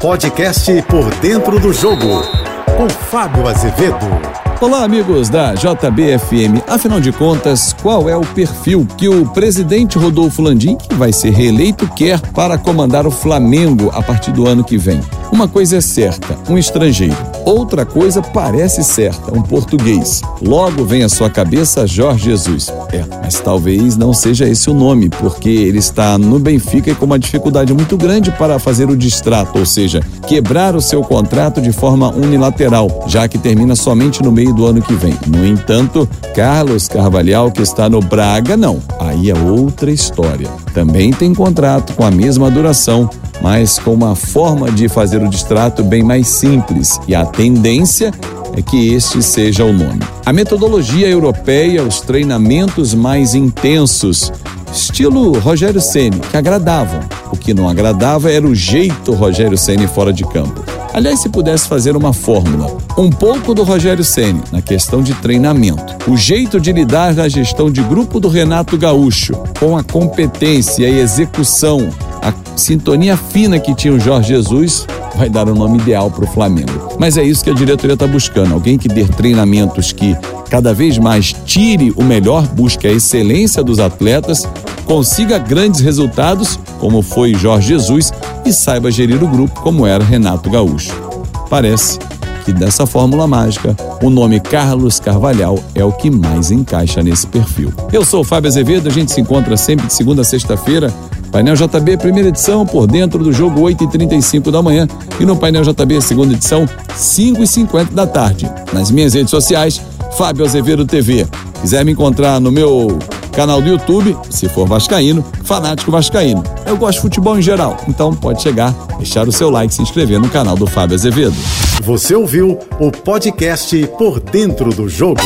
Podcast Por Dentro do Jogo, com Fábio Azevedo. Olá, amigos da JBFM. Afinal de contas, qual é o perfil que o presidente Rodolfo Landim, que vai ser reeleito, quer para comandar o Flamengo a partir do ano que vem? Uma coisa é certa, um estrangeiro. Outra coisa parece certa, um português. Logo vem à sua cabeça Jorge Jesus. É, mas talvez não seja esse o nome, porque ele está no Benfica e com uma dificuldade muito grande para fazer o distrato, ou seja, quebrar o seu contrato de forma unilateral, já que termina somente no meio do ano que vem. No entanto, Carlos Carvalhal, que está no Braga, não. Aí é outra história. Também tem contrato com a mesma duração mas com uma forma de fazer o distrato bem mais simples e a tendência é que este seja o nome. A metodologia europeia, os treinamentos mais intensos, estilo Rogério Ceni, que agradavam. O que não agradava era o jeito Rogério Ceni fora de campo. Aliás, se pudesse fazer uma fórmula, um pouco do Rogério Ceni na questão de treinamento, o jeito de lidar na gestão de grupo do Renato Gaúcho, com a competência e execução a sintonia fina que tinha o Jorge Jesus vai dar o nome ideal para o Flamengo. Mas é isso que a diretoria está buscando: alguém que dê treinamentos que cada vez mais tire o melhor, busque a excelência dos atletas, consiga grandes resultados, como foi Jorge Jesus, e saiba gerir o grupo, como era Renato Gaúcho. Parece que dessa fórmula mágica, o nome Carlos Carvalhal é o que mais encaixa nesse perfil. Eu sou o Fábio Azevedo, a gente se encontra sempre de segunda a sexta-feira Painel JB, primeira edição, por dentro do jogo 8h35 da manhã. E no Painel JB, segunda edição, 5h50 da tarde. Nas minhas redes sociais, Fábio Azevedo TV. Quiser me encontrar no meu canal do YouTube, se for Vascaíno, Fanático Vascaíno. Eu gosto de futebol em geral, então pode chegar, deixar o seu like, se inscrever no canal do Fábio Azevedo. Você ouviu o podcast Por Dentro do Jogo.